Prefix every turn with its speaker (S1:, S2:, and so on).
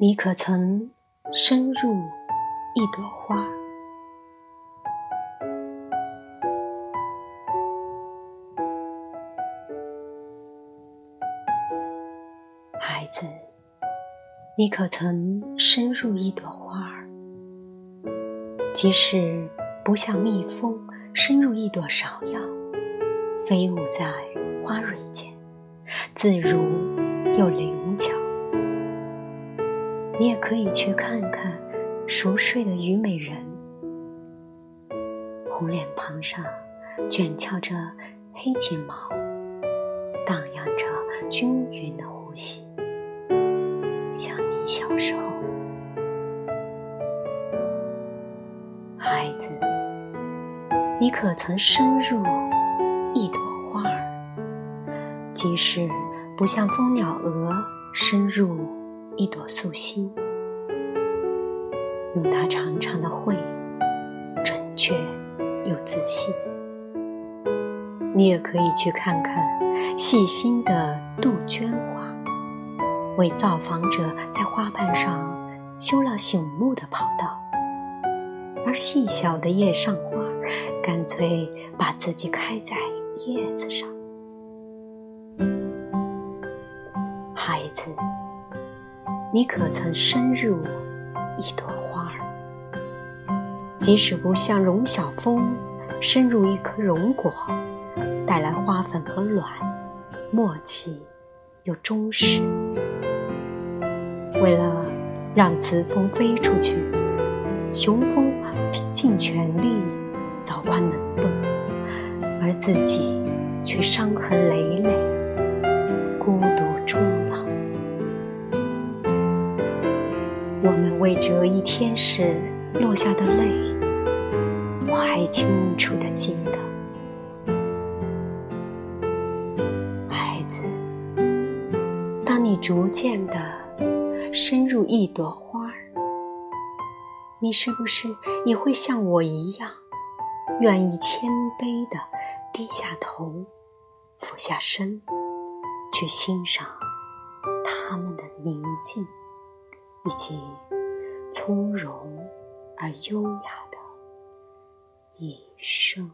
S1: 你可曾深入一朵花？孩子，你可曾深入一朵花儿？即使不像蜜蜂深入一朵芍药，飞舞在花蕊间，自如又灵。你也可以去看看熟睡的虞美人，红脸庞上卷翘着黑睫毛，荡漾着均匀的呼吸，像你小时候。孩子，你可曾深入一朵花儿？即使不像蜂鸟蛾深入。一朵素心，用它长长的喙，准确又自信。你也可以去看看细心的杜鹃花，为造访者在花瓣上修了醒目的跑道，而细小的叶上花，干脆把自己开在叶子上。孩子。你可曾深入一朵花儿？即使不像荣小蜂深入一颗荣果，带来花粉和卵，默契又忠实。为了让雌蜂飞出去，雄蜂拼尽全力凿宽门洞，而自己却伤痕累累，为这一天使落下的泪，我还清楚的记得。孩子，当你逐渐的深入一朵花儿，你是不是也会像我一样，愿意谦卑的低下头，俯下身，去欣赏它们的宁静？以及从容而优雅的一生。